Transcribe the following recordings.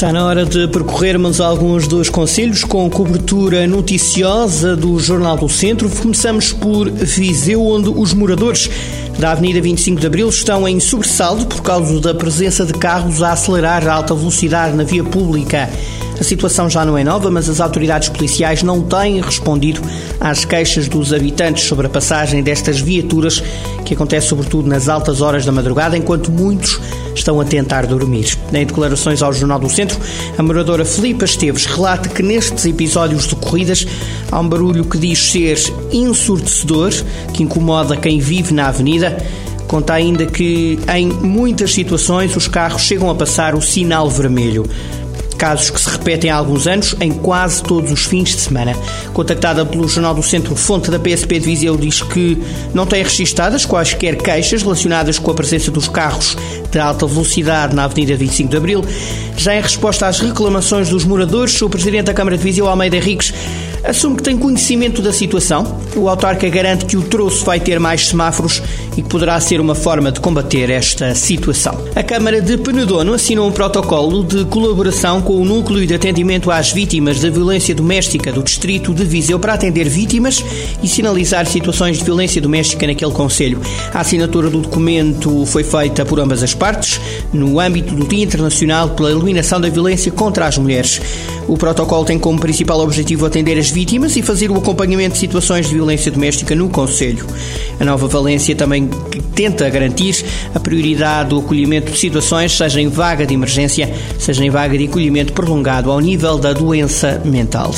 Está na hora de percorrermos alguns dos conselhos com cobertura noticiosa do Jornal do Centro. Começamos por Viseu, onde os moradores da Avenida 25 de Abril estão em sobressalto por causa da presença de carros a acelerar a alta velocidade na via pública. A situação já não é nova, mas as autoridades policiais não têm respondido às queixas dos habitantes sobre a passagem destas viaturas, que acontece sobretudo nas altas horas da madrugada, enquanto muitos estão a tentar dormir. Em declarações ao Jornal do Centro, a moradora Filipa Esteves relata que nestes episódios de corridas há um barulho que diz ser ensurdecedor, que incomoda quem vive na avenida. Conta ainda que em muitas situações os carros chegam a passar o sinal vermelho casos que se repetem há alguns anos, em quase todos os fins de semana. Contactada pelo Jornal do Centro, fonte da PSP de Viseu diz que não tem registadas quaisquer queixas relacionadas com a presença dos carros de alta velocidade na Avenida 25 de Abril. Já em resposta às reclamações dos moradores, o Presidente da Câmara de Viseu, Almeida Henriques, assume que tem conhecimento da situação. O autarca garante que o troço vai ter mais semáforos e que poderá ser uma forma de combater esta situação. A Câmara de Penedono assinou um protocolo de colaboração com o Núcleo de Atendimento às Vítimas da Violência Doméstica do Distrito de Viseu para atender vítimas e sinalizar situações de violência doméstica naquele Conselho. A assinatura do documento foi feita por ambas as partes no âmbito do Dia Internacional pela Eliminação da Violência contra as Mulheres. O protocolo tem como principal objetivo atender as vítimas e fazer o acompanhamento de situações de violência doméstica no Conselho. A nova Valência também tenta garantir a prioridade do acolhimento de situações, seja em vaga de emergência, seja em vaga de acolhimento prolongado ao nível da doença mental.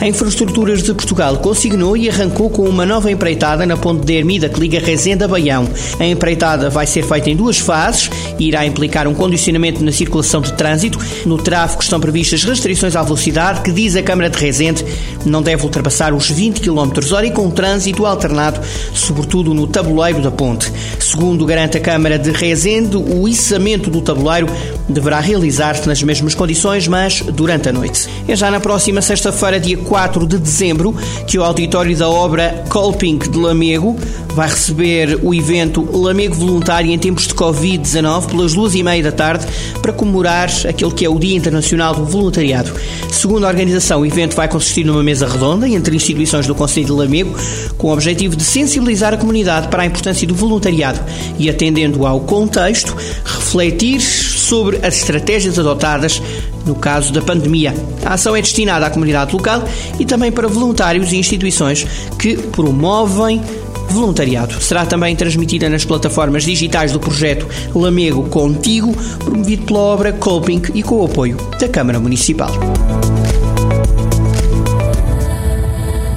A Infraestruturas de Portugal consignou e arrancou com uma nova empreitada na ponte de Ermida que liga Rezende a Baião. A empreitada vai ser feita em duas fases irá implicar um condicionamento na circulação de trânsito. No tráfego estão previstas restrições à velocidade que diz a Câmara de Rezende não deve ultrapassar os 20 km hora e com trânsito alternado, sobretudo no tabuleiro da ponte. Segundo garante a Câmara de Rezende, o içamento do tabuleiro deverá realizar-se nas mesmas condições, mas durante a noite. É já na próxima sexta-feira, dia 4 de dezembro, que o auditório da obra Colping de Lamego vai receber o evento Lamego Voluntário em tempos de Covid-19 pelas duas e meia da tarde para comemorar aquele que é o Dia Internacional do Voluntariado. Segundo a organização, o evento vai consistir numa mesa redonda entre instituições do Conselho de Lamego com o objetivo de sensibilizar a comunidade para a importância do voluntariado e, atendendo ao contexto, refletir sobre as estratégias adotadas no caso da pandemia. A ação é destinada à comunidade local e também para voluntários e instituições que promovem voluntariado. Será também transmitida nas plataformas digitais do projeto Lamego Contigo, promovido pela obra Coping e com o apoio da Câmara Municipal.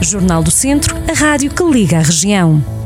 Jornal do Centro, a rádio que liga a região.